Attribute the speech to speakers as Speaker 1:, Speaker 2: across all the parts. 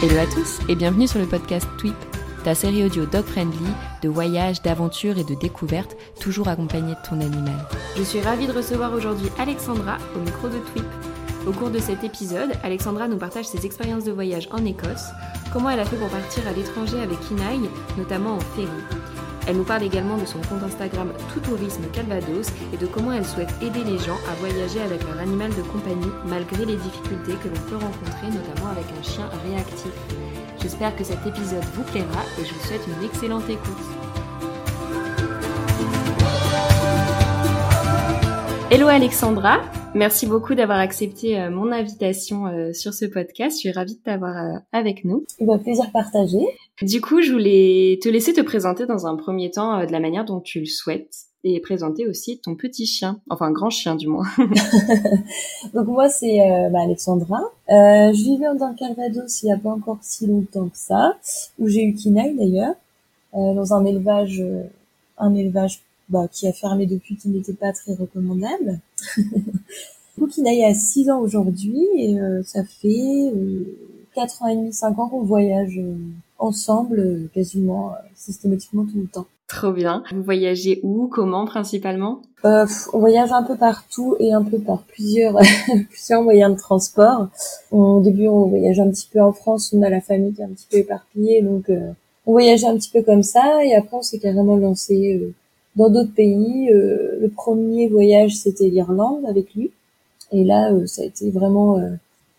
Speaker 1: Hello à tous et bienvenue sur le podcast Tweep, ta série audio dog friendly de voyage, d'aventure et de découverte, toujours accompagnée de ton animal. Je suis ravie de recevoir aujourd'hui Alexandra au micro de Tweep. Au cours de cet épisode, Alexandra nous partage ses expériences de voyage en Écosse, comment elle a fait pour partir à l'étranger avec Kinaï, notamment en ferry. Elle nous parle également de son compte Instagram Tout Tourisme Calvados et de comment elle souhaite aider les gens à voyager avec leur animal de compagnie malgré les difficultés que l'on peut rencontrer, notamment avec un chien réactif. J'espère que cet épisode vous plaira et je vous souhaite une excellente écoute. Hello Alexandra, merci beaucoup d'avoir accepté euh, mon invitation euh, sur ce podcast. Je suis ravie de t'avoir euh, avec nous.
Speaker 2: Un bah, plaisir partagé.
Speaker 1: Du coup, je voulais te laisser te présenter dans un premier temps de la manière dont tu le souhaites et présenter aussi ton petit chien, enfin grand chien du moins.
Speaker 2: Donc moi c'est bah, Alexandra. je vivais dans le Calvados il n'y a pas encore si longtemps que ça, où j'ai eu Kinaï d'ailleurs, dans un élevage, un élevage bah, qui a fermé depuis, qui n'était pas très recommandable. Kinaï a 6 ans aujourd'hui et euh, ça fait euh, 4 ans et demi, 5 ans qu'on voyage euh, ensemble euh, quasiment systématiquement tout le temps.
Speaker 1: Trop bien. Vous voyagez où, comment principalement?
Speaker 2: On voyage un peu partout et un peu par plusieurs plusieurs moyens de transport. Au début, on voyage un petit peu en France, on a la famille qui est un petit peu éparpillée, donc on voyageait un petit peu comme ça et après on s'est carrément lancé dans d'autres pays. Euh, le premier voyage, c'était l'Irlande avec lui. Et là, euh, ça a été vraiment euh,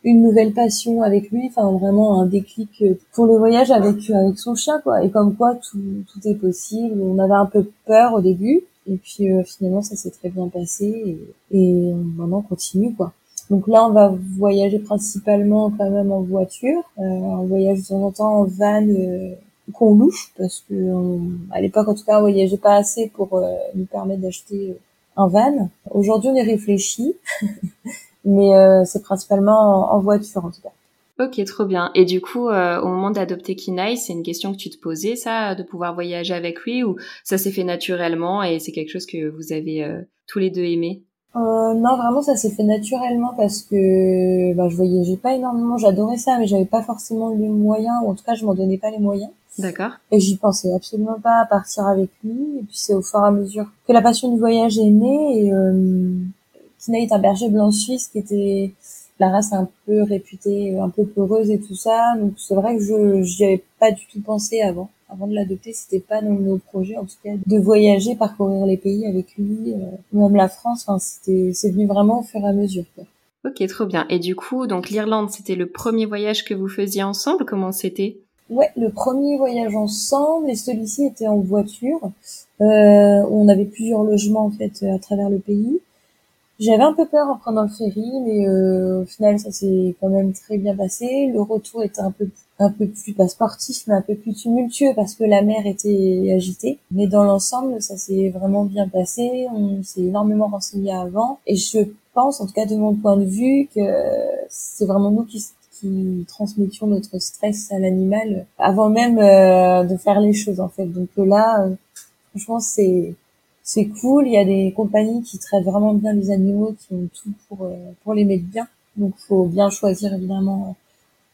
Speaker 2: une nouvelle passion avec lui, enfin vraiment un déclic pour le voyage avec avec son chien quoi. Et comme quoi tout, tout est possible. On avait un peu peur au début et puis finalement ça s'est très bien passé et, et maintenant on continue quoi. Donc là on va voyager principalement quand même en voiture, euh, on voyage de temps en temps en van qu'on loue parce que à l'époque en tout cas on voyageait pas assez pour euh, nous permettre d'acheter euh, un van. Aujourd'hui on y réfléchit, mais euh, c'est principalement en, voiture en tout cas.
Speaker 1: Ok, trop bien. Et du coup, au moment d'adopter Kinai, c'est une question que tu te posais, ça, de pouvoir voyager avec lui, ou ça s'est fait naturellement et c'est quelque chose que vous avez tous les deux aimé?
Speaker 2: Euh, non, vraiment, ça s'est fait naturellement parce que bah, je voyageais pas énormément. J'adorais ça, mais j'avais pas forcément les moyens, ou en tout cas, je m'en donnais pas les moyens.
Speaker 1: D'accord.
Speaker 2: Et j'y pensais absolument pas à partir avec lui. Et puis c'est au fur et à mesure que la passion du voyage est née. Et euh, Tina est un berger blanc suisse qui était la race un peu réputée, un peu peureuse et tout ça. Donc c'est vrai que je j'y avais pas du tout pensé avant. Avant de l'adopter, c'était pas dans nos projets, en tout cas, de voyager, parcourir les pays avec lui, euh, même la France. Enfin, c'était c'est venu vraiment au fur et à mesure. Quoi.
Speaker 1: Ok, trop bien. Et du coup, donc l'Irlande, c'était le premier voyage que vous faisiez ensemble? Comment c'était?
Speaker 2: Ouais, le premier voyage ensemble et celui-ci était en voiture. Euh, on avait plusieurs logements en fait à travers le pays. J'avais un peu peur en prenant le ferry, mais euh, au final ça s'est quand même très bien passé. Le retour était un peu un peu plus pas sportif, mais un peu plus tumultueux parce que la mer était agitée. Mais dans l'ensemble, ça s'est vraiment bien passé. On s'est énormément renseigné avant, et je pense, en tout cas de mon point de vue, que c'est vraiment nous qui qui transmettions notre stress à l'animal avant même euh, de faire les choses en fait. Donc là, euh, franchement, c'est c'est cool. Il y a des compagnies qui traitent vraiment bien les animaux, qui ont tout pour euh, pour les mettre bien. Donc faut bien choisir évidemment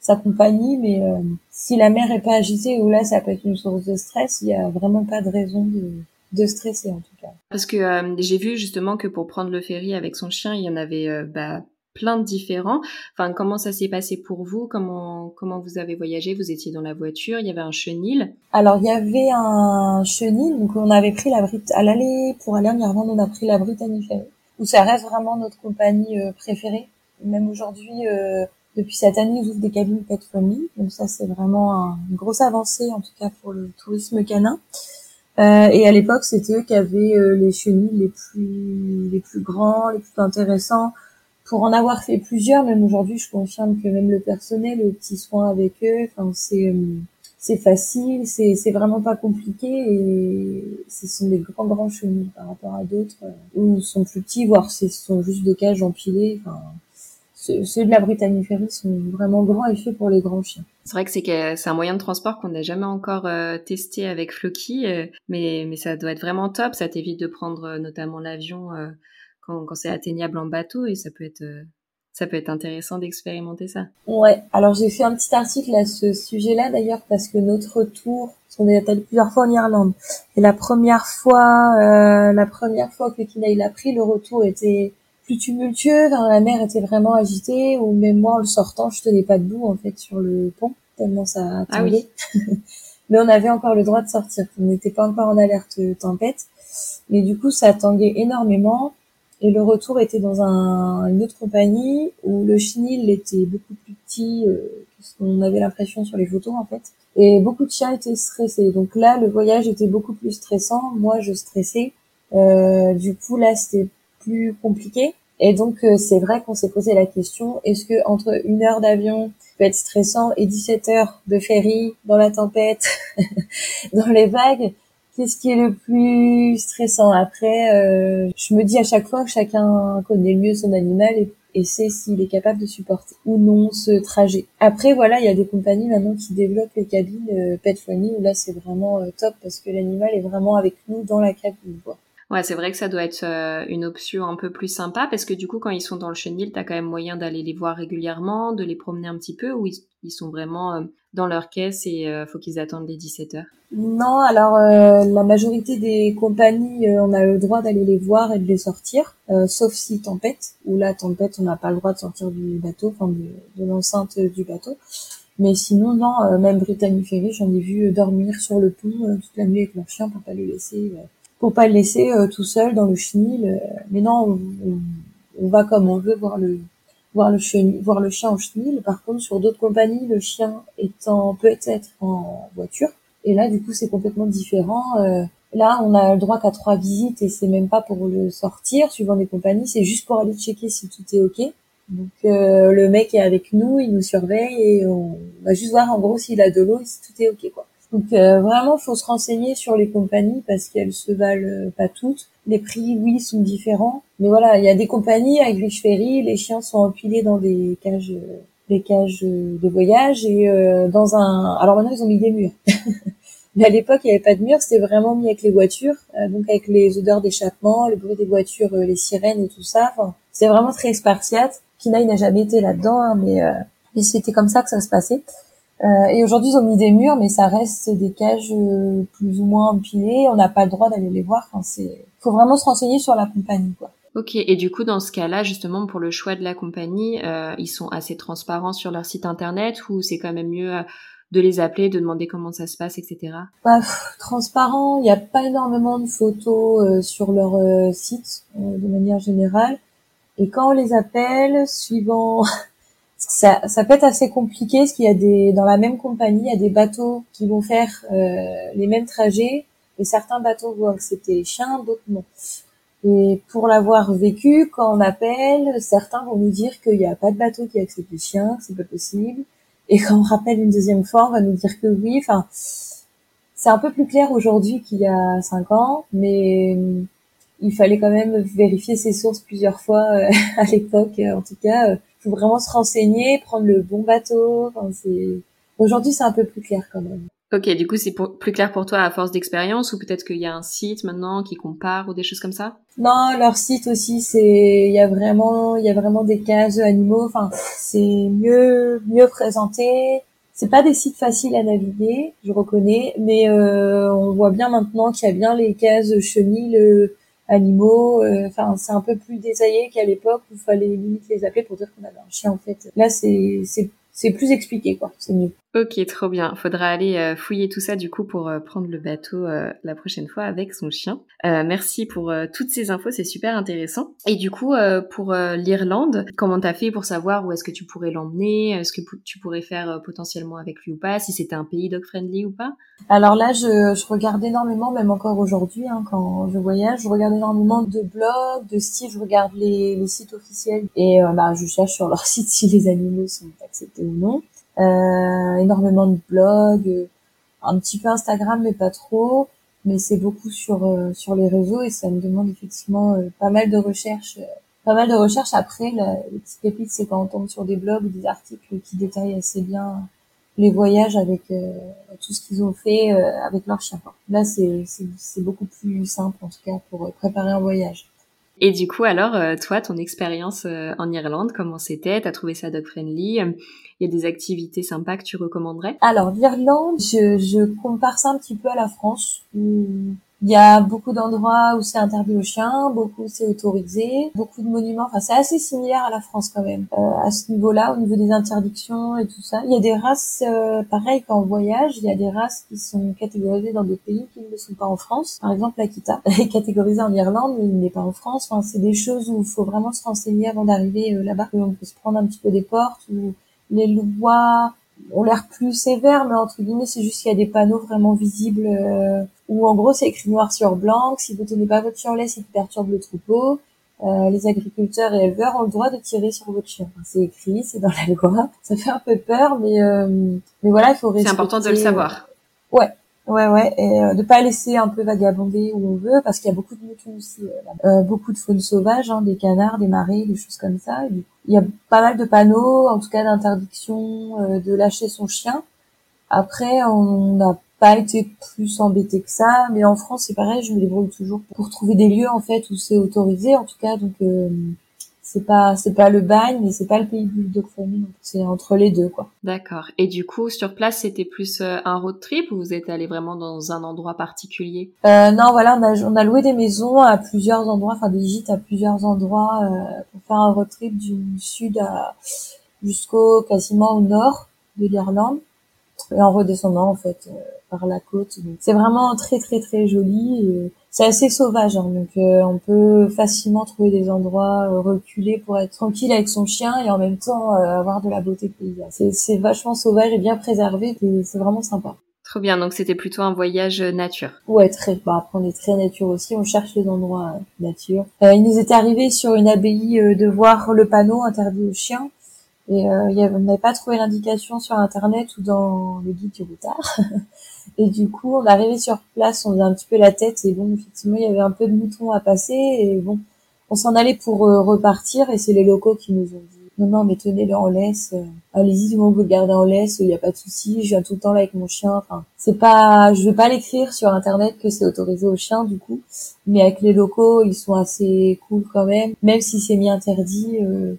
Speaker 2: sa compagnie, mais si la mer est pas agitée ou là ça peut être une source de stress, il y a vraiment pas de raison de de stresser en tout cas.
Speaker 1: Parce que j'ai vu justement que pour prendre le ferry avec son chien, il y en avait bah, plein de différents. Enfin, comment ça s'est passé pour vous? Comment comment vous avez voyagé? Vous étiez dans la voiture, il y avait un chenil.
Speaker 2: Alors, il y avait un chenil, donc on avait pris la Brit à l'aller pour aller en Irlande, on a pris la Brittany Ferry, où ça reste vraiment notre compagnie euh, préférée. Même aujourd'hui, euh, depuis cette année, ils ouvrent des cabines pet friendly, donc ça c'est vraiment une grosse avancée en tout cas pour le tourisme canin. Euh, et à l'époque, c'était eux qui avaient les chenils les plus les plus grands, les plus intéressants pour en avoir fait plusieurs, même aujourd'hui, je confirme que même le personnel, le petit soin avec eux, enfin, c'est c'est facile, c'est c'est vraiment pas compliqué et ce sont des grands grands chenilles par rapport à d'autres euh, où ils sont plus petits, voire ce sont juste des cages empilées. Enfin, ceux, de la Britanniferie sont vraiment grands et faits pour les grands chiens.
Speaker 1: C'est vrai que c'est un moyen de transport qu'on n'a jamais encore euh, testé avec Floki, euh, mais mais ça doit être vraiment top. Ça t'évite de prendre notamment l'avion quand, quand c'est atteignable en bateau et ça peut être ça peut être intéressant d'expérimenter ça.
Speaker 2: Ouais. Alors j'ai fait un petit article à ce sujet-là d'ailleurs parce que notre tour, parce qu'on est allé plusieurs fois en Irlande, et la première fois, euh, la première fois que Kina il a pris, le retour était plus tumultueux, la mer était vraiment agitée, ou même moi en le sortant, je tenais pas debout en fait sur le pont tellement ça
Speaker 1: a Ah oui.
Speaker 2: mais on avait encore le droit de sortir. On n'était pas encore en alerte tempête, mais du coup ça tanguait énormément. Et le retour était dans un, une autre compagnie où le chenil était beaucoup plus petit euh, ce qu'on avait l'impression sur les photos en fait. Et beaucoup de chiens étaient stressés. Donc là, le voyage était beaucoup plus stressant. Moi, je stressais. Euh, du coup, là, c'était plus compliqué. Et donc, euh, c'est vrai qu'on s'est posé la question est-ce que entre une heure d'avion peut être stressant et 17 heures de ferry dans la tempête, dans les vagues, Qu'est-ce qui est le plus stressant Après, euh, je me dis à chaque fois que chacun connaît mieux son animal et, sait s'il est capable de supporter ou non ce trajet. Après, voilà, il y a des compagnies maintenant qui développent les cabines euh, pet friendly où là c'est vraiment euh, top parce que l'animal est vraiment avec nous dans la cabine.
Speaker 1: Ouais, c'est vrai que ça doit être euh, une option un peu plus sympa parce que du coup, quand ils sont dans le chenil, t'as quand même moyen d'aller les voir régulièrement, de les promener un petit peu ou ils, sont vraiment euh, dans leur caisse et euh, faut qu'ils attendent les 17 heures?
Speaker 2: Non, alors la majorité des compagnies, on a le droit d'aller les voir et de les sortir, sauf si tempête, ou là, tempête, on n'a pas le droit de sortir du bateau, enfin de, l'enceinte du bateau. Mais sinon, non, même Brittany Ferry, j'en ai vu dormir sur le pont toute la nuit avec leur chien pour pas les laisser pour pas le laisser euh, tout seul dans le chenil. Euh, mais non, on, va comme on veut voir le voir le chenil, voir le chien en chenil. Par contre, sur d'autres compagnies, le chien étant peut-être en voiture. Et là, du coup, c'est complètement différent. Euh, là, on a le droit qu'à trois visites et c'est même pas pour le sortir, suivant les compagnies. C'est juste pour aller checker si tout est ok. Donc le mec est avec nous, il nous surveille et on va juste voir en gros s'il a de l'eau et si tout est ok quoi. Donc euh, vraiment, faut se renseigner sur les compagnies parce qu'elles se valent euh, pas toutes. Les prix, oui, sont différents, mais voilà, il y a des compagnies avec les Ferry, les chiens sont empilés dans des cages, euh, des cages de voyage et dans un. Alors maintenant, ils ont mis des murs. mais à l'époque, il n'y avait pas de murs, c'était vraiment mis avec les voitures, donc avec les odeurs d'échappement, le bruit des voitures, les sirènes et tout ça. Enfin, c'était vraiment très spartiate. Kina, il n'a jamais été là-dedans, hein, mais mais c'était comme ça que ça se passait. Euh, et aujourd'hui, ils ont mis des murs, mais ça reste des cages euh, plus ou moins empilées. On n'a pas le droit d'aller les voir. Enfin, c'est, faut vraiment se renseigner sur la compagnie, quoi.
Speaker 1: Ok. Et du coup, dans ce cas-là, justement, pour le choix de la compagnie, euh, ils sont assez transparents sur leur site internet ou c'est quand même mieux euh, de les appeler, de demander comment ça se passe, etc.
Speaker 2: Bah, transparent. Il n'y a pas énormément de photos sur leur site de manière générale. Et quand on les appelle, suivant ça, ça peut être assez compliqué parce qu'il y a des dans la même compagnie, il y a des bateaux qui vont faire euh, les mêmes trajets et certains bateaux vont accepter les chiens, d'autres non. Et pour l'avoir vécu, quand on appelle, certains vont nous dire qu'il n'y a pas de bateau qui accepte les chiens, c'est pas possible. Et quand on rappelle une deuxième fois, on va nous dire que oui. Enfin, c'est un peu plus clair aujourd'hui qu'il y a cinq ans, mais il fallait quand même vérifier ses sources plusieurs fois euh, à l'époque. En tout cas, euh, faut vraiment se renseigner, prendre le bon bateau. Enfin, c'est aujourd'hui c'est un peu plus clair quand même.
Speaker 1: Ok, du coup c'est plus clair pour toi à force d'expérience ou peut-être qu'il y a un site maintenant qui compare ou des choses comme ça?
Speaker 2: Non, leur site aussi c'est il y a vraiment il y a vraiment des cases animaux. Enfin c'est mieux mieux présenté. C'est pas des sites faciles à naviguer, je reconnais, mais euh, on voit bien maintenant qu'il y a bien les cases chenilles animaux. Euh, enfin, c'est un peu plus détaillé qu'à l'époque où fallait limite les appeler pour dire qu'on avait un chien en fait. Là, c'est c'est c'est plus expliqué quoi. C'est mieux.
Speaker 1: Ok, trop bien. Faudra aller euh, fouiller tout ça du coup pour euh, prendre le bateau euh, la prochaine fois avec son chien. merci pour toutes ces infos, c'est super intéressant. Et du coup, pour l'Irlande, comment t'as fait pour savoir où est-ce que tu pourrais l'emmener? Est-ce que tu pourrais faire potentiellement avec lui ou pas? Si c'était un pays dog friendly ou pas?
Speaker 2: Alors là, je, je regarde énormément, même encore aujourd'hui, hein, quand je voyage, je regarde énormément de blogs, de sites, je regarde les, les sites officiels et bah, je cherche sur leur site si les animaux sont acceptés ou non euh, énormément de blogs, euh, un petit peu Instagram mais pas trop, mais c'est beaucoup sur euh, sur les réseaux et ça me demande effectivement euh, pas mal de recherches pas mal de recherches. Après la, le petit pépite c'est quand on tombe sur des blogs ou des articles qui détaillent assez bien les voyages avec tout ce qu'ils ont fait avec leur chien. Là c'est beaucoup plus simple en tout cas pour préparer un voyage
Speaker 1: et du coup, alors, euh, toi, ton expérience euh, en Irlande, comment c'était? T'as trouvé ça dog-friendly Il y a des activités sympas que tu recommanderais?
Speaker 2: Alors, l'Irlande, je, je compare ça un petit peu à la France, il y a beaucoup d'endroits où c'est interdit aux chiens, beaucoup où c'est autorisé, beaucoup de monuments. Enfin, c'est assez similaire à la France quand même euh, à ce niveau-là, au niveau des interdictions et tout ça. Il y a des races, euh, pareil on voyage, il y a des races qui sont catégorisées dans des pays qui ne le sont pas en France. Par exemple, l'Akita est catégorisé en Irlande, mais il n'est pas en France. Enfin, c'est des choses où il faut vraiment se renseigner avant d'arriver euh, là-bas. On peut se prendre un petit peu des portes ou les lois ont l'air plus sévères, mais entre guillemets, c'est juste qu'il y a des panneaux vraiment visibles euh, où en gros c'est écrit noir sur blanc. Si vous tenez pas votre chien en laisse, il perturbe le troupeau. Euh, les agriculteurs et éleveurs ont le droit de tirer sur votre chien. c'est écrit, c'est dans la loi. Ça fait un peu peur, mais euh, mais voilà, il faut
Speaker 1: C'est important de le savoir.
Speaker 2: Ouais, Ouais, ouais, et euh, de pas laisser un peu vagabonder où on veut, parce qu'il y a beaucoup de moutons aussi, euh, euh, beaucoup de faune sauvage, hein, des canards, des marais, des choses comme ça. Il y a pas mal de panneaux, en tout cas d'interdiction euh, de lâcher son chien. Après, on n'a pas été plus embêté que ça, mais en France, c'est pareil, je me débrouille toujours pour trouver des lieux en fait où c'est autorisé, en tout cas, donc c'est pas c'est pas le bagne mais c'est pas le pays bulldog family c'est entre les deux quoi.
Speaker 1: D'accord. Et du coup sur place c'était plus euh, un road trip ou vous êtes allé vraiment dans un endroit particulier?
Speaker 2: Euh, non voilà on a on a loué des maisons à plusieurs endroits enfin des gîtes à plusieurs endroits euh, pour faire un road trip du sud à jusqu'au quasiment au nord de l'Irlande et en redescendant en fait euh, par la côte c'est vraiment très très très joli c'est assez sauvage, hein, donc euh, on peut facilement trouver des endroits euh, reculés pour être tranquille avec son chien et en même temps euh, avoir de la beauté paysage. C'est vachement sauvage et bien préservé, c'est vraiment sympa.
Speaker 1: Trop bien, donc c'était plutôt un voyage nature.
Speaker 2: Ouais, très. Bah, après, on est très nature aussi, on cherche les endroits nature. il nous est arrivé sur une abbaye de voir le panneau interdit aux chiens. Et euh, y avait, on n'avait pas trouvé l'indication sur internet ou dans le guide du routard. Et du coup, on arrivé sur place, on faisait un petit peu la tête et bon, effectivement, il y avait un peu de moutons à passer et bon, on s'en allait pour euh, repartir et c'est les locaux qui nous ont dit non non mais tenez-le en laisse, euh, allez-y du moment que vous le gardez en laisse, il n'y a pas de souci, je viens tout le temps là avec mon chien. Enfin, c'est pas, je vais pas l'écrire sur internet que c'est autorisé aux chiens du coup, mais avec les locaux, ils sont assez cool quand même, même si c'est mis interdit. Euh,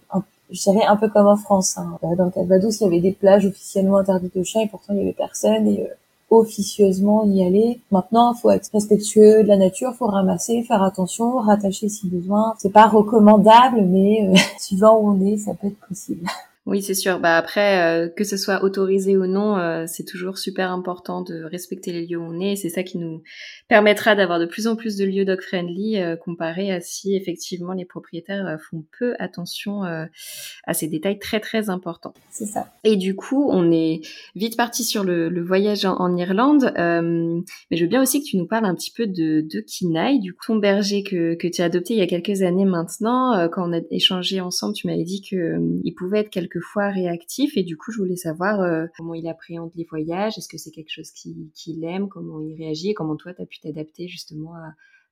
Speaker 2: je dirais un peu comme en France. Hein. Dans le Calvados, il y avait des plages officiellement interdites aux chiens et pourtant il y avait personne et officieusement y aller. Maintenant, faut être respectueux de la nature, faut ramasser, faire attention, rattacher si besoin. C'est pas recommandable, mais euh, suivant où on est, ça peut être possible.
Speaker 1: Oui, c'est sûr. Bah après, euh, que ce soit autorisé ou non, euh, c'est toujours super important de respecter les lieux où on est. C'est ça qui nous permettra d'avoir de plus en plus de lieux dog friendly euh, comparé à si effectivement les propriétaires font peu attention à ces détails très très importants.
Speaker 2: C'est ça.
Speaker 1: Et du coup, on est vite parti sur le, le voyage en, en Irlande, mais je veux bien aussi que tu nous parles un petit peu de, de Kinaï, du coup, ton berger que, que tu as adopté il y a quelques années maintenant. quand on a échangé ensemble, tu m'avais dit que il pouvait être quelque fois réactif et du coup je voulais savoir euh, comment il appréhende les voyages, est-ce que c'est quelque chose qu'il qui aime, comment il réagit et comment toi tu as pu t'adapter justement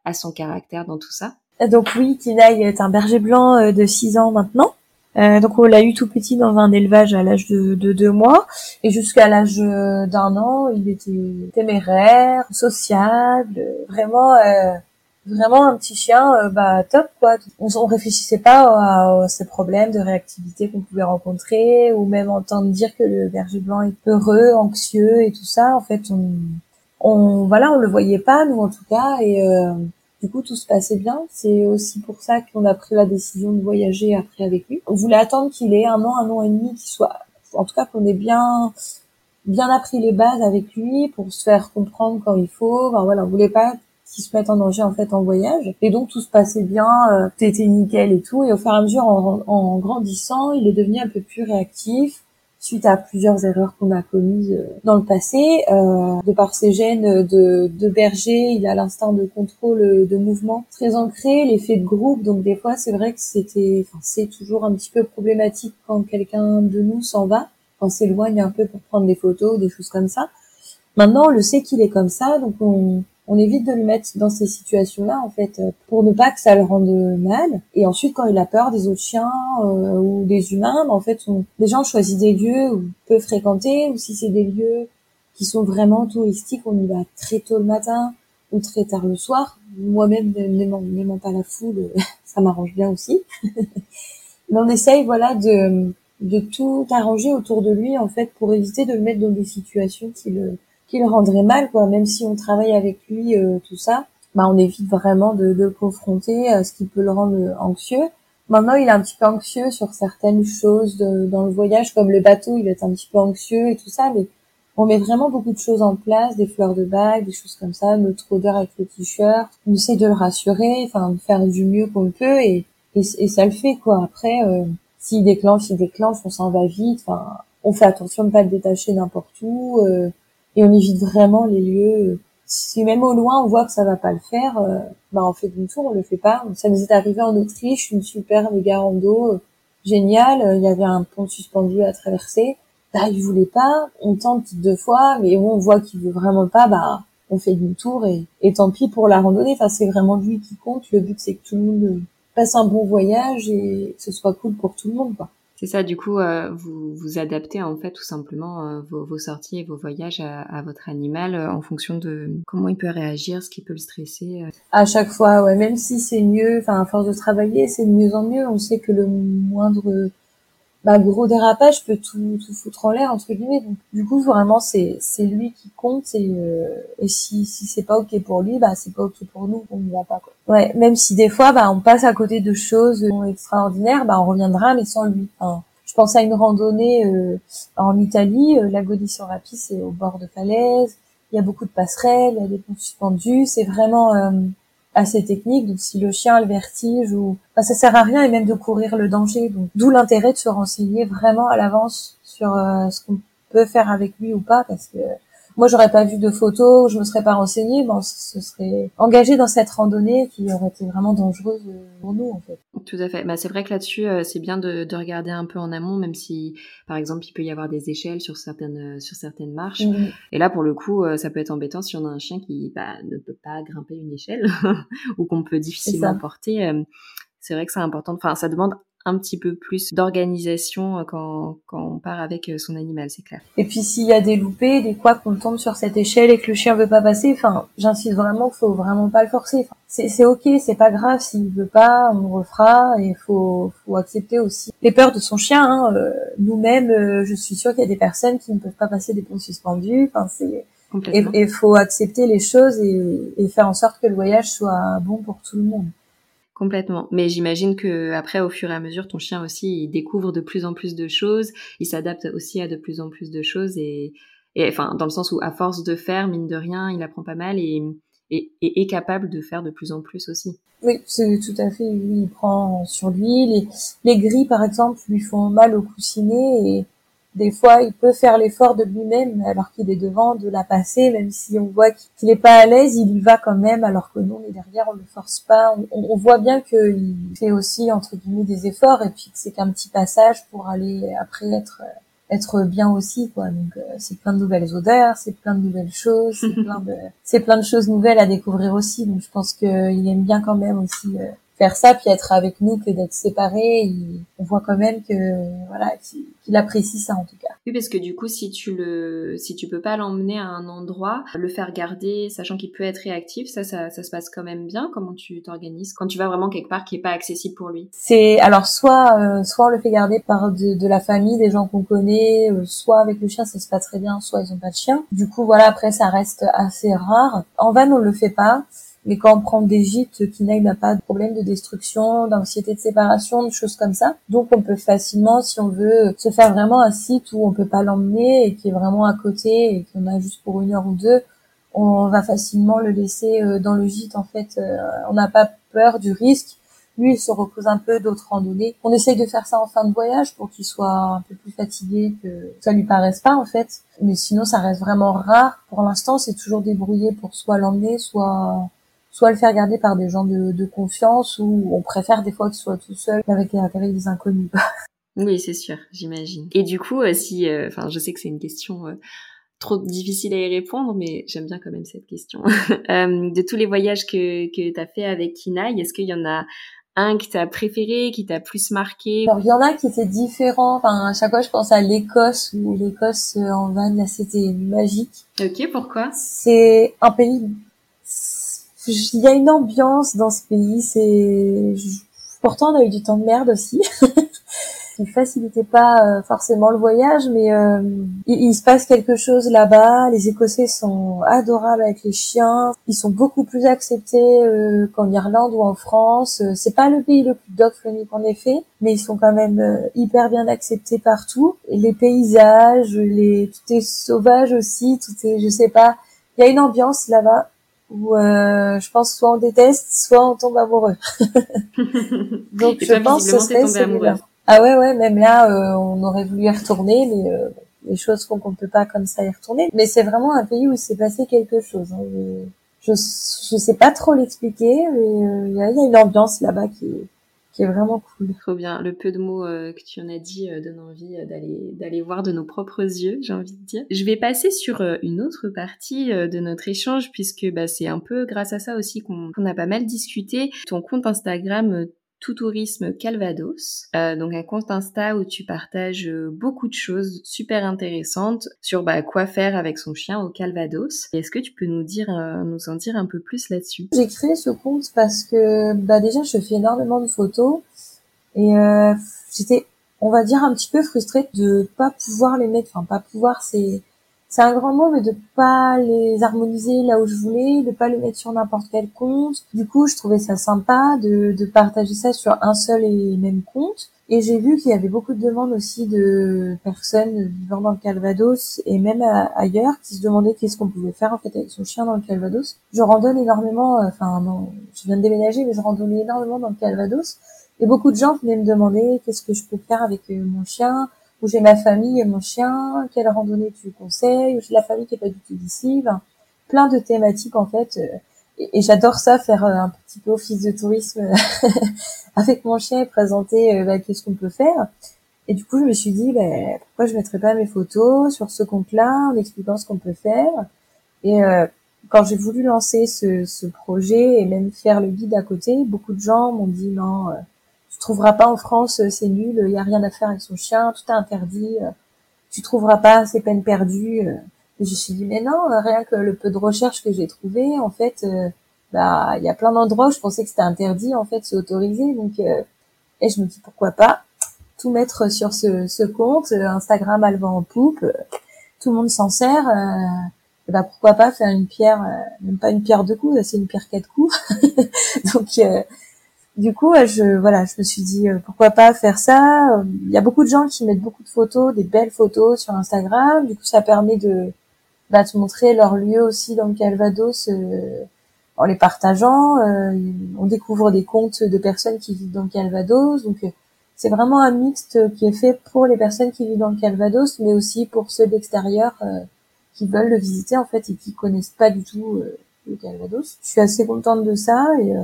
Speaker 1: à, son caractère dans tout ça?
Speaker 2: Donc oui, Kinaï est un berger blanc euh, de 6 ans maintenant. Euh, donc on l'a eu tout petit dans un élevage à l'âge de, de deux mois et jusqu'à l'âge d'un an, il était téméraire, sociable, vraiment vraiment un petit chien euh, bah top quoi. On, on réfléchissait pas à, ces problèmes de réactivité qu'on pouvait rencontrer ou même entendre dire que le berger blanc est heureux anxieux et tout ça. En fait on on voilà on le voyait pas nous en tout cas. Et euh, du coup tout se passait bien. C'est aussi pour ça qu'on a pris la décision de voyager après avec lui. On voulait attendre qu'il ait un an un an et demi qu'il soit en tout cas qu'on ait bien bien appris les bases avec lui pour se faire comprendre quand il faut. Enfin, voilà, on voulait pas qu'il se mette en danger en fait en voyage. Et donc tout se passait bien, euh, était nickel et tout. Et au fur et à mesure, en, en grandissant, il est devenu un peu plus réactif suite à plusieurs erreurs qu'on a commises euh, dans le passé. Euh, de par ses gènes de, de berger, il a l'instinct de contrôle de mouvement très ancré, l'effet de groupe. Donc des fois, c'est vrai que c'était, enfin, c'est toujours un petit peu problématique quand quelqu'un de nous s'en va, quand s'éloigne un peu pour prendre des photos, des choses comme ça. Maintenant, on le sait qu'il est comme ça, donc on, on évite de le mettre dans ces situations-là en fait euh, pour ne pas que ça le rende mal. Et ensuite, quand il a peur des autres chiens euh, ou des humains, bah, en fait, on, les gens choisissent des lieux où peut fréquenter ou si c'est des lieux qui sont vraiment touristiques, on y va très tôt le matin ou très tard le soir. Moi-même, n'aimant pas la foule, ça m'arrange bien aussi. Mais on essaye, voilà, de de tout arranger autour de lui en fait pour éviter de le mettre dans des situations qui le qui le rendrait mal, quoi. Même si on travaille avec lui, euh, tout ça, bah on évite vraiment de, de le confronter à ce qui peut le rendre anxieux. Maintenant, il est un petit peu anxieux sur certaines choses dans le voyage, comme le bateau, il est un petit peu anxieux et tout ça, mais on met vraiment beaucoup de choses en place, des fleurs de bague, des choses comme ça, notre odeur avec le t-shirt. On essaie de le rassurer, enfin, de faire du mieux qu'on peut et, et, ça le fait, quoi. Après, euh, s'il déclenche, il déclenche, on s'en va vite. Enfin, on fait attention de pas le détacher n'importe où. Euh, et on évite vraiment les lieux. Si même au loin on voit que ça va pas le faire, euh, bah on fait demi tour, on le fait pas. Ça nous est arrivé en Autriche, une super méga rando géniale. Il y avait un pont suspendu à traverser. Bah il voulait pas. On tente deux fois, mais on voit qu'il veut vraiment pas. Bah on fait demi-tour et tant pis pour la randonnée. Enfin c'est vraiment lui qui compte. Le but c'est que tout le monde passe un bon voyage et que ce soit cool pour tout le monde quoi.
Speaker 1: C'est ça, du coup, euh, vous vous adaptez en fait tout simplement euh, vos, vos, sorties et vos voyages à, votre animal euh, en fonction de comment il peut réagir, ce qui peut le stresser.
Speaker 2: À chaque fois, ouais, même si c'est mieux, enfin à force de travailler, c'est de mieux en mieux. On sait que le moindre bah, gros dérapage peut tout, tout foutre en l'air entre guillemets. Donc du coup vraiment c'est c'est lui qui compte et, euh, et si si c'est pas ok pour lui bah c'est pas ok pour nous on n'y va pas quoi. Ouais même si des fois bah on passe à côté de choses extraordinaires bah on reviendra mais sans lui. Je pense à une randonnée euh, en Italie, euh, lago di Sorapis c'est au bord de falaise. Il y a beaucoup de passerelles, il y a des ponts suspendus. C'est vraiment euh, assez technique. Donc si le chien a le vertige ou enfin, ça sert à rien et même de courir le danger. Donc d'où l'intérêt de se renseigner vraiment à l'avance sur euh, ce qu'on peut faire avec lui ou pas parce que moi j'aurais pas vu de photos, je me serais pas renseignée, bon ce serait engagé dans cette randonnée qui aurait été vraiment dangereuse pour nous en fait.
Speaker 1: Tout à fait. Bah, c'est vrai que là-dessus, euh, c'est bien de, de, regarder un peu en amont, même si, par exemple, il peut y avoir des échelles sur certaines, sur certaines marches. Mmh. Et là, pour le coup, euh, ça peut être embêtant si on a un chien qui bah, ne peut pas grimper une échelle ou qu'on peut difficilement porter. Euh, c'est vrai que c'est important. Enfin, ça demande un petit peu plus d'organisation euh, quand, quand on part avec euh, son animal, c'est clair.
Speaker 2: Et puis s'il y a des loupés, des quoi qu'on tombe sur cette échelle et que le chien veut pas passer, enfin, j'insiste vraiment faut vraiment pas le forcer. c'est, c'est ok, c'est pas grave s'il veut pas, on le refera et faut faut accepter aussi les peurs de son chien. Hein. Euh, nous-mêmes, je suis sûre qu'il y a des personnes qui ne peuvent pas passer des ponts suspendus. Enfin, c'est et il faut accepter les choses et, et faire en sorte que le voyage soit bon pour tout le monde.
Speaker 1: Complètement. Mais j'imagine que après, au fur et à mesure, ton chien aussi, il découvre de plus en plus de choses. Il s'adapte aussi à de plus en plus de choses et, enfin, dans le sens où, à force de faire, mine de rien, il apprend pas mal et, est capable de faire de plus en plus aussi.
Speaker 2: Oui, c'est tout à fait. il prend sur lui. Les, les grilles, par exemple, lui font mal au coussinet et des fois, il peut faire l'effort de lui-même, alors qu'il est devant, de la passer, même si on voit qu'il n'est pas à l'aise, il y va quand même, alors que nous, on est derrière, on le force pas. On, on voit bien qu'il fait aussi, entre guillemets, des efforts, et puis que c'est qu'un petit passage pour aller après être être bien aussi quoi donc euh, c'est plein de nouvelles odeurs c'est plein de nouvelles choses c'est plein de c'est plein de choses nouvelles à découvrir aussi donc je pense qu'il aime bien quand même aussi euh, faire ça puis être avec nous que d'être séparés. on voit quand même que voilà qu'il apprécie ça en tout cas.
Speaker 1: Oui, parce que du coup, si tu le, si tu peux pas l'emmener à un endroit, le faire garder, sachant qu'il peut être réactif, ça, ça, ça se passe quand même bien. Comment tu t'organises quand tu vas vraiment quelque part qui est pas accessible pour lui?
Speaker 2: C'est alors soit, euh, soit on le fait garder par de, de la famille, des gens qu'on connaît, euh, soit avec le chien ça se passe très bien, soit ils ont pas de chien. Du coup voilà, après ça reste assez rare. En van on le fait pas Mais quand on prend des gîtes, Kinaï n'a pas de problème de destruction, d'anxiété de séparation, de choses comme ça. Donc on peut facilement, si on veut, se faire vraiment un site où on peut pas l'emmener et qui est vraiment à côté et qu'on a juste pour une heure ou deux, on va facilement le laisser euh, dans le gîte. En fait, euh, on n'a pas peur du risque. Lui, il se repose un peu d'autres randonnées. On essaye de faire ça en fin de voyage pour qu'il soit un peu plus fatigué, que ça lui paraisse pas en fait. Mais sinon, ça reste vraiment rare. Pour l'instant, c'est toujours débrouillé pour soit l'emmener, soit soit le faire garder par des gens de, de confiance ou on préfère des fois qu'il soit tout seul avec, avec des inconnus.
Speaker 1: oui, c'est sûr, j'imagine. Et du coup, euh, si, enfin, je sais que c'est une question trop difficile à y répondre, mais j'aime bien quand même cette question. Euh, de tous les voyages que, que tu as fait avec Kinaï, est-ce qu'il y en a un qui t'a préféré, qui t'a plus marqué?
Speaker 2: Alors, il y en a qui étaient différents. Enfin, à chaque fois, je pense à l'Écosse, ou l'Écosse euh, en van, là, c'était magique.
Speaker 1: Ok, pourquoi?
Speaker 2: C'est un pays... Il y a une ambiance dans ce pays, c'est... Pourtant, on a eu du temps de merde aussi. qui facilitait pas euh, forcément le voyage, mais euh, il, se passe quelque chose là-bas. Les Écossais sont adorables avec les chiens. Ils sont beaucoup plus acceptés euh, qu'en Irlande ou en France. C'est pas le pays le plus dog-friendly en effet, mais ils sont quand même hyper bien acceptés partout. Les paysages, les tout est sauvage aussi, tout est, je sais pas. Il y a une ambiance là-bas où euh, je pense soit on déteste, soit on tombe amoureux. Donc je pense que ce serait celui-là. Ah ouais, ouais, même là, euh, on aurait voulu y retourner, mais euh, les choses font qu'on ne peut pas comme ça y retourner. Mais c'est vraiment un pays où il s'est passé quelque chose. Hein. Je, je, sais pas trop l'expliquer, mais euh, il y, a, y, a, une ambiance là-bas qui est, qui est vraiment cool.
Speaker 1: Trop bien. Le peu de mots que tu en as dit donne envie d'aller d'aller voir de nos propres yeux, j'ai envie de dire. Je vais passer sur une autre partie de notre échange puisque bah, c'est un peu grâce à ça aussi qu'on a pas mal discuté. Ton compte Instagram tout tourisme Calvados, euh, donc un compte Insta où tu partages euh, beaucoup de choses super intéressantes sur bah, quoi faire avec son chien au Calvados. Est-ce que tu peux nous dire, euh, nous en dire un peu plus là-dessus?
Speaker 2: J'ai créé ce compte parce que bah déjà je fais énormément de photos et j'étais, on va dire, un petit peu frustrée de pas pouvoir les mettre, enfin pas pouvoir, c'est c'est un grand mot, mais de pas les harmoniser là où je voulais, de pas les mettre sur n'importe quel compte. Du coup, je trouvais ça sympa de, de partager ça sur un seul et même compte. Et j'ai vu qu'il y avait beaucoup de demandes aussi de personnes vivant dans le Calvados et même ailleurs qui se demandaient qu'est-ce qu'on pouvait faire en fait avec son chien dans le Calvados. Je randonne énormément, euh, enfin non, je viens de déménager, mais je randonnais énormément dans le Calvados. Et beaucoup de gens venaient me demander qu'est-ce que je peux faire avec euh, mon chien, où j'ai ma famille et mon chien, quelle randonnée tu conseilles, où j'ai la famille qui est pas du tout d'ici, plein de thématiques en fait. Euh, et, j'adore ça, faire euh, un petit peu office de tourisme avec mon chien et présenter euh, bah, qu'est-ce qu'on peut faire. Et du coup, je me suis dit, bah, pourquoi je mettrais pas mes photos sur ce compte-là en expliquant ce qu'on peut faire? Et quand j'ai voulu lancer ce, ce, projet et même faire le guide à côté, beaucoup de gens m'ont dit non, trouveras pas en France, euh, c'est nul, il y a rien à faire avec son chien, tout est interdit, euh, tu trouveras pas, c'est peine perdue. Euh. Je me suis dit mais non, rien que le peu de recherche que j'ai trouvé, en fait, bah il y a plein d'endroits où je pensais que c'était interdit, en fait, c'est autorisé, donc et je me dis pourquoi pas tout mettre sur ce, ce compte, Instagram vent en poupe, tout le monde s'en sert. bah pourquoi pas faire une pierre, même pas une pierre de coups, c'est une pierre quatre coups. donc du coup, je voilà, je me suis dit euh, pourquoi pas faire ça. Il y a beaucoup de gens qui mettent beaucoup de photos, des belles photos sur Instagram. Du coup, ça permet de bah, te montrer leur lieu aussi dans le Calvados euh, en les partageant. Euh, on découvre des comptes de personnes qui vivent dans le Calvados. Donc, c'est vraiment un mixte qui est fait pour les personnes qui vivent dans le Calvados, mais aussi pour ceux d'extérieur qui veulent le visiter en fait et qui connaissent pas du tout le Calvados. Je suis assez contente de ça et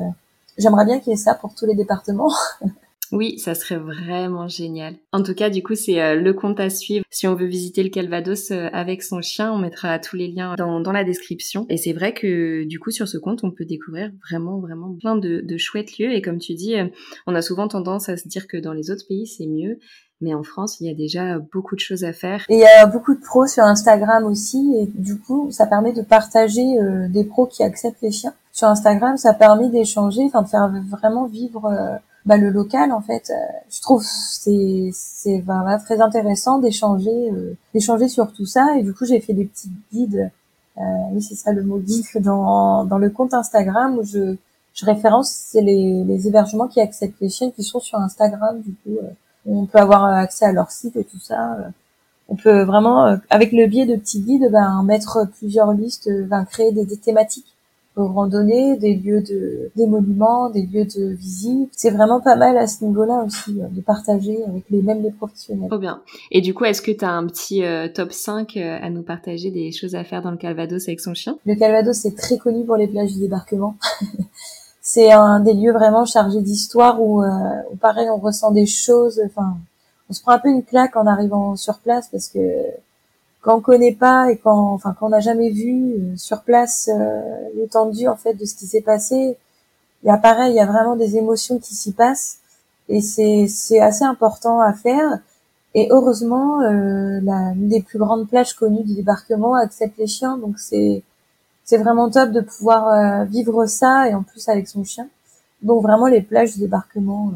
Speaker 2: J'aimerais bien qu'il y ait ça pour tous les départements.
Speaker 1: Oui, ça serait vraiment génial. En tout cas, du coup, c'est euh, le compte à suivre. Si on veut visiter le Calvados euh, avec son chien, on mettra tous les liens dans, la description. Et c'est vrai que du coup, sur ce compte, on peut découvrir vraiment, vraiment plein de, de chouettes lieux. Et comme tu dis, euh, on a souvent tendance à se dire que dans les autres pays, c'est mieux. Mais en France, il y a déjà beaucoup de choses à faire.
Speaker 2: Et il y a beaucoup de pros sur Instagram aussi. Et du coup, ça permet de partager des pros qui acceptent les chiens sur Instagram, ça permet d'échanger, enfin de faire vraiment vivre bah, le local en fait. Euh, je trouve c'est c'est vraiment très intéressant d'échanger euh, d'échanger sur tout ça et du coup j'ai fait des petits guides oui, c'est ça le mot guide dans, dans le compte Instagram où je, je référence c'est les, les hébergements qui acceptent les chiens qui sont sur Instagram. Du coup, on peut avoir accès à leur site et tout ça. On peut vraiment, avec le biais de petits guides, ben, mettre plusieurs listes, ben, créer des thématiques randonnées, des lieux de, des monuments, des lieux de visite. C'est vraiment pas mal à ce niveau-là aussi, euh, de partager avec les mêmes les professionnels.
Speaker 1: Trop bien. Et du coup, est-ce que tu as un petit euh, top 5 euh, à nous partager des choses à faire dans le Calvados avec son chien?
Speaker 2: Le Calvados, c'est très connu pour les plages du débarquement. c'est un des lieux vraiment chargés d'histoire où, où, pareil, on ressent des choses. Enfin, on se prend un peu une claque en arrivant sur place parce que quand on connaît pas et quand enfin quand n'a jamais vu euh, sur place euh, l'étendue en fait de ce qui s'est passé il y a pareil il y a vraiment des émotions qui s'y passent et c'est c'est assez important à faire. Et heureusement euh, la une des plus grandes plages connues du débarquement accepte les chiens. Donc c'est c'est vraiment top de pouvoir euh, vivre ça et en plus avec son chien. Donc vraiment les plages du débarquement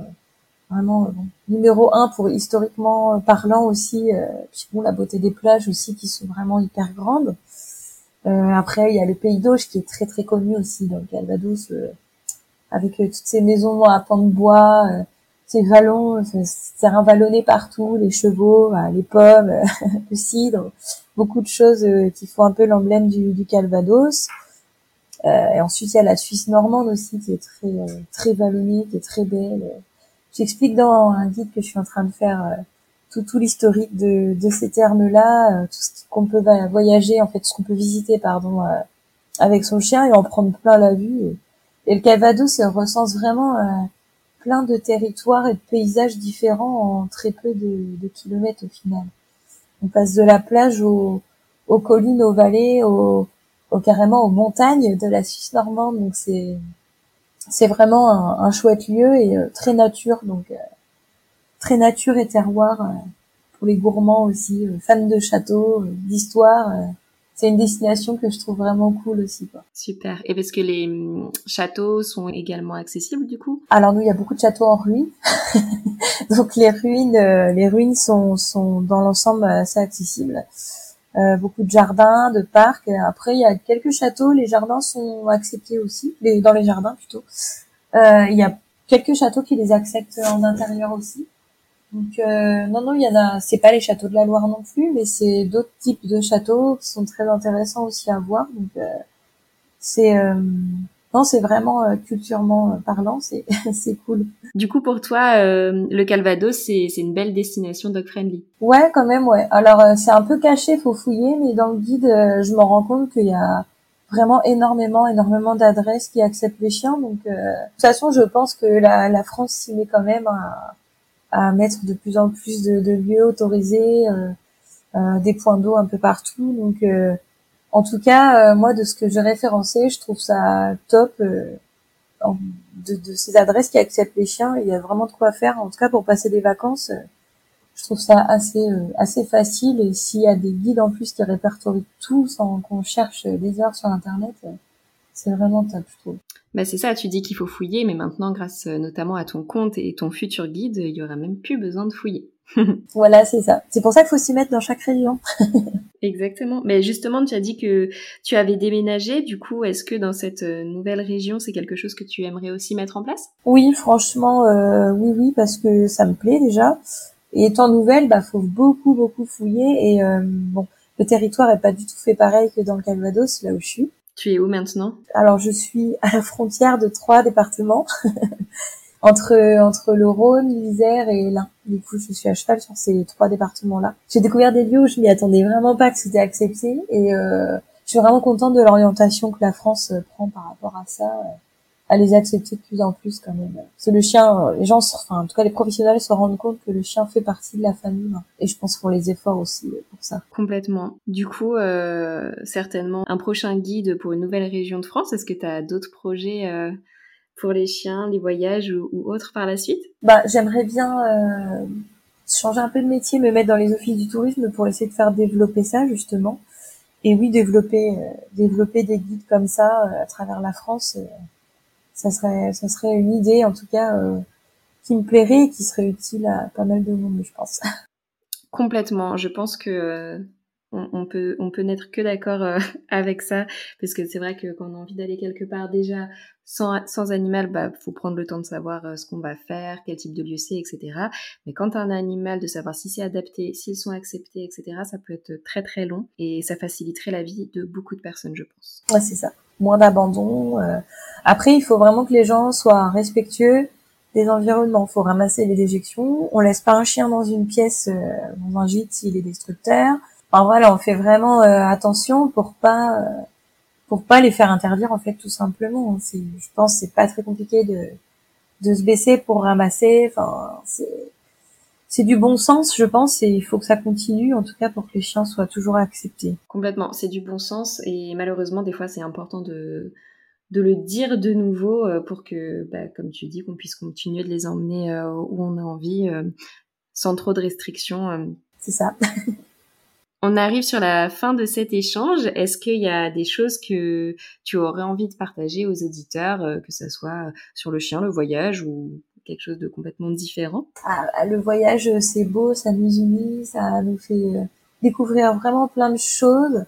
Speaker 2: vraiment euh, numéro un pour historiquement parlant aussi euh, puis bon la beauté des plages aussi qui sont vraiment hyper grandes. Euh, après il y a le pays d'Auge qui est très très connu aussi dans Calvados euh, avec toutes ces maisons à pans de bois ces vallons ces terrains vallonnés partout les chevaux les pommes le cidre beaucoup de choses qui font un peu l'emblème du, du Calvados. Et ensuite il y a la Suisse normande aussi qui est très très vallonnée qui est très belle J'explique dans un guide que je suis en train de faire euh, tout, tout l'historique de, de ces termes-là, euh, tout ce qu'on peut voyager, en fait, ce qu'on peut visiter, pardon, euh, avec son chien et en prendre plein la vue. Et, le Calvados, recense vraiment plein de territoires et de paysages différents en très peu de, de kilomètres au final. On passe de la plage aux, aux collines, aux vallées, aux, aux, carrément aux montagnes de la Suisse normande. Donc c'est c'est vraiment un, chouette lieu et euh, très nature, donc euh, très nature et terroir euh, pour les gourmands aussi, fans de châteaux, d'histoire. c'est une destination que je trouve vraiment cool aussi. Quoi.
Speaker 1: Super. Et parce que les hum, châteaux sont également accessibles du coup?
Speaker 2: Alors nous, il y a beaucoup de châteaux en ruine. donc les ruines, les ruines sont, sont dans l'ensemble assez accessibles. Euh, beaucoup de jardins, de parcs. Après, il y a quelques châteaux. Les jardins sont acceptés aussi, les, dans les jardins plutôt. Euh, il y a quelques châteaux qui les acceptent en intérieur aussi. Donc euh, non, non, il y en a. C'est pas les châteaux de la Loire non plus, mais c'est d'autres types de châteaux qui sont très intéressants aussi à voir. Donc euh, c'est non, c'est vraiment euh, culturellement euh, parlant, c'est c'est cool.
Speaker 1: Du coup, pour toi, euh, le Calvados, c'est c'est une belle destination dog friendly.
Speaker 2: Ouais, quand même, ouais. Alors c'est un peu caché, faut fouiller, mais dans le guide, je me rends compte qu'il y a vraiment énormément, énormément d'adresses qui acceptent les chiens. Donc, de toute façon, je pense que la, la France s'y met quand même à, à, mettre de plus en plus de, de lieux autorisés, euh, des points d'eau un peu partout. Donc, en tout cas, euh, moi, de ce que j'ai référencé, je trouve ça top. Euh, de, ces adresses qui acceptent les chiens, il y a vraiment de quoi faire. En tout cas, pour passer des vacances, euh, je trouve ça assez assez facile. Et s'il y a des guides en plus qui répertorient tout sans qu'on cherche des heures sur Internet, c'est vraiment top, je trouve.
Speaker 1: Bah c'est ça, tu dis qu'il faut fouiller, mais maintenant, grâce notamment à ton compte et ton futur guide, il y aura même plus besoin de fouiller.
Speaker 2: voilà, c'est ça. C'est pour ça qu'il faut s'y mettre dans chaque région.
Speaker 1: Exactement. Mais justement, tu as dit que tu avais déménagé. Du coup, est-ce que dans cette euh, nouvelle région, c'est quelque chose que tu aimerais aussi mettre en place?
Speaker 2: Oui, franchement, euh, oui, oui, parce que ça me plaît déjà. Et étant nouvelle, bah, faut beaucoup, beaucoup fouiller. Et euh, bon, le territoire est pas du tout fait pareil que dans le Calvados, là où je suis.
Speaker 1: Tu es où maintenant?
Speaker 2: Alors, je suis à la frontière de trois départements. entre entre le Rhône, l'Isère et l'Ain. Du coup, je suis à cheval sur ces trois départements-là. J'ai découvert des lieux où je m'y attendais vraiment pas que c'était accepté et euh, je suis vraiment contente de l'orientation que la France euh, prend par rapport à ça, euh, à les accepter de plus en plus quand même. Parce que le chien, les gens, enfin en tout cas les professionnels se rendent compte que le chien fait partie de la famille et je pense pour les efforts aussi pour ça.
Speaker 1: Complètement. Du coup, euh, certainement un prochain guide pour une nouvelle région de France. Est-ce que tu as d'autres projets euh, pour les chiens, les voyages ou, autres par la suite?
Speaker 2: Bah, j'aimerais bien euh, changer un peu de métier, me mettre dans les offices du tourisme pour essayer de faire développer ça justement. Et oui, développer euh, développer des guides comme ça euh, à travers la France, ça serait ça serait une idée en tout cas qui me plairait et qui serait utile à pas mal de monde, je pense.
Speaker 1: Complètement. Je pense que on, peut on peut n'être que d'accord euh, avec ça parce que c'est vrai que quand on a envie d'aller quelque part déjà sans, sans animal, bah faut prendre le temps de savoir euh, ce qu'on va faire, quel type de lieu c'est, etc. Mais quand as un animal, de savoir si c'est adapté, s'ils sont acceptés, etc. Ça peut être très très long et ça faciliterait la vie de beaucoup de personnes, je pense.
Speaker 2: Ouais, c'est ça. Moins d'abandon. Euh. Après, il faut vraiment que les gens soient respectueux des environnements. Faut ramasser les déjections. On laisse pas un chien dans une pièce, dans un gîte s'il est destructeur voilà, on fait vraiment euh, attention pour pas euh, pour pas les faire interdire en fait tout simplement. C'est, je pense, c'est pas très compliqué de de se baisser pour ramasser. Enfin, c'est c'est du bon sens, je pense, et il faut que ça continue, en tout cas pour que les chiens soient toujours acceptés.
Speaker 1: Complètement, c'est du bon sens, et malheureusement, des fois, c'est important de, de le dire de nouveau euh, pour que, bah, comme tu dis, qu'on puisse continuer de les emmener où on a envie, sans trop de restrictions.
Speaker 2: C'est ça.
Speaker 1: On arrive sur la fin de cet échange. Est-ce qu'il y a des choses que tu aurais envie de partager aux auditeurs, euh, que ce soit sur le chien, le voyage ou quelque chose de complètement différent?
Speaker 2: Ah, Le voyage, c'est beau, ça nous unit, ça nous fait euh, découvrir vraiment plein de choses.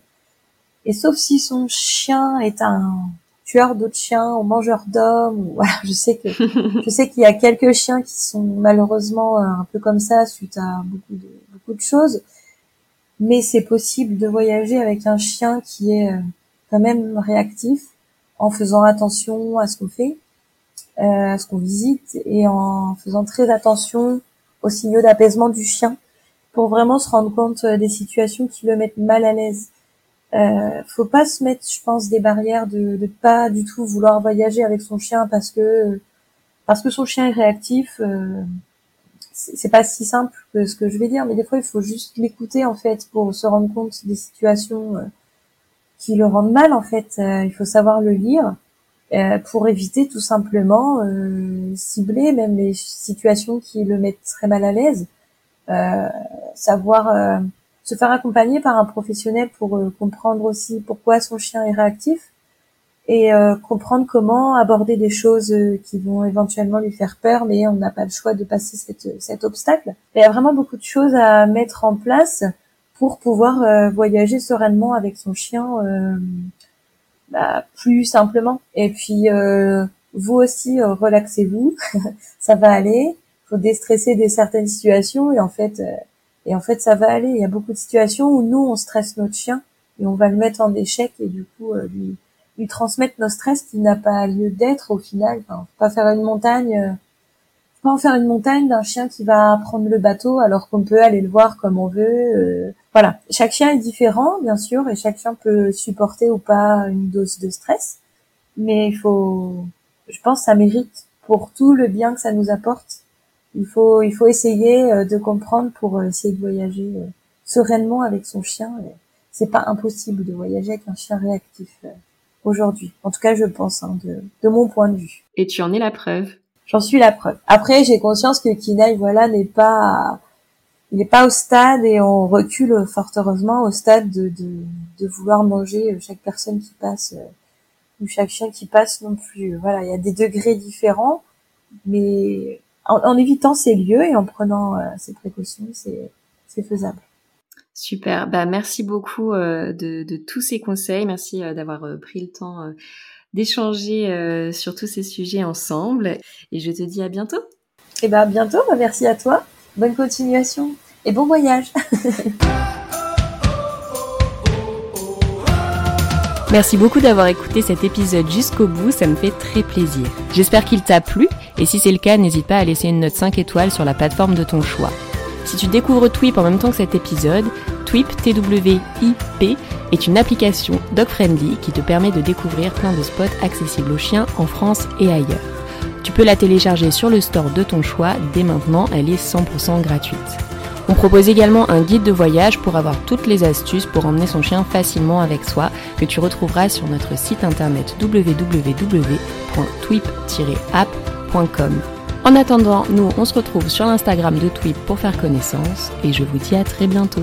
Speaker 2: Et sauf si son chien est un tueur d'autres chiens ou mangeur d'hommes, voilà, je sais que je sais qu'il y a quelques chiens qui sont malheureusement un peu comme ça suite à beaucoup de beaucoup de choses mais c'est possible de voyager avec un chien qui est euh, quand même réactif en faisant attention à ce qu'on fait, euh, à ce qu'on visite et en faisant très attention aux signaux d'apaisement du chien pour vraiment se rendre compte euh, des situations qui le mettent mal à l'aise. Euh, faut pas se mettre, je pense, des barrières de, de pas du tout vouloir voyager avec son chien parce que parce que son chien est réactif. C'est pas si simple que ce que je vais dire, mais des fois il faut juste l'écouter en fait pour se rendre compte des situations euh, qui le rendent mal en fait. Euh, il faut savoir le lire euh, pour éviter tout simplement cibler même les situations qui le mettent très mal à l'aise. savoir se faire accompagner par un professionnel pour comprendre aussi pourquoi son chien est réactif et euh, comprendre comment aborder des choses euh, qui vont éventuellement lui faire peur, mais on n'a pas le choix de passer cette, cet obstacle. Il y a vraiment beaucoup de choses à mettre en place pour pouvoir euh, voyager sereinement avec son chien bah, plus simplement. Et puis vous aussi, relaxez-vous, ça va aller. Faut déstresser des certaines situations et en fait, et en fait, ça va aller. Il y a beaucoup de situations où nous on stresse notre chien et on va le mettre en échec et du coup lui lui transmettre nos stress qui n'a pas lieu d'être au final. Enfin, pas faire une montagne, euh, pas en faire une montagne d'un chien qui va prendre le bateau alors qu'on peut aller le voir comme on veut. Euh, voilà, chaque chien est différent bien sûr et chaque chien peut supporter ou pas une dose de stress, mais il faut, je pense, ça mérite pour tout le bien que ça nous apporte. Il faut, il faut essayer euh, de comprendre pour essayer de voyager sereinement avec son chien. C'est pas impossible de voyager avec un chien réactif aujourd'hui. En tout cas, je pense, hein, de, de, mon point de vue.
Speaker 1: Et tu en es la preuve.
Speaker 2: J'en suis la preuve. Après, j'ai conscience que Kinaï, voilà, n'est pas, il n'est pas au stade et on recule fort heureusement au stade de, de, de vouloir manger chaque personne qui passe euh, ou chaque chien qui passe non plus. Voilà, il y a des degrés différents, mais en, en évitant ces lieux et en prenant euh, ces précautions, c'est, c'est faisable.
Speaker 1: Super. Bah, merci beaucoup euh, de, de, tous ces conseils. Merci euh, d'avoir euh, pris le temps d'échanger sur tous ces sujets ensemble. Et je te dis à bientôt.
Speaker 2: Et eh ben, à bientôt. Merci à toi. Bonne continuation et bon voyage.
Speaker 1: Merci beaucoup d'avoir écouté cet épisode jusqu'au bout, ça me fait très plaisir. J'espère qu'il t'a plu et si c'est le cas, n'hésite pas à laisser une note 5 étoiles sur la plateforme de ton choix. Si tu découvres Twip en même temps que cet épisode, Twip, T-W-I-P, est une application dog-friendly qui te permet de découvrir plein de spots accessibles aux chiens en France et ailleurs. Tu peux la télécharger sur le store de ton choix dès maintenant, elle est 100% gratuite. On propose également un guide de voyage pour avoir toutes les astuces pour emmener son chien facilement avec soi que tu retrouveras sur notre site internet www.twip-app.com. En attendant, nous, on se retrouve sur l'Instagram de Tweet pour faire connaissance et je vous dis à très bientôt.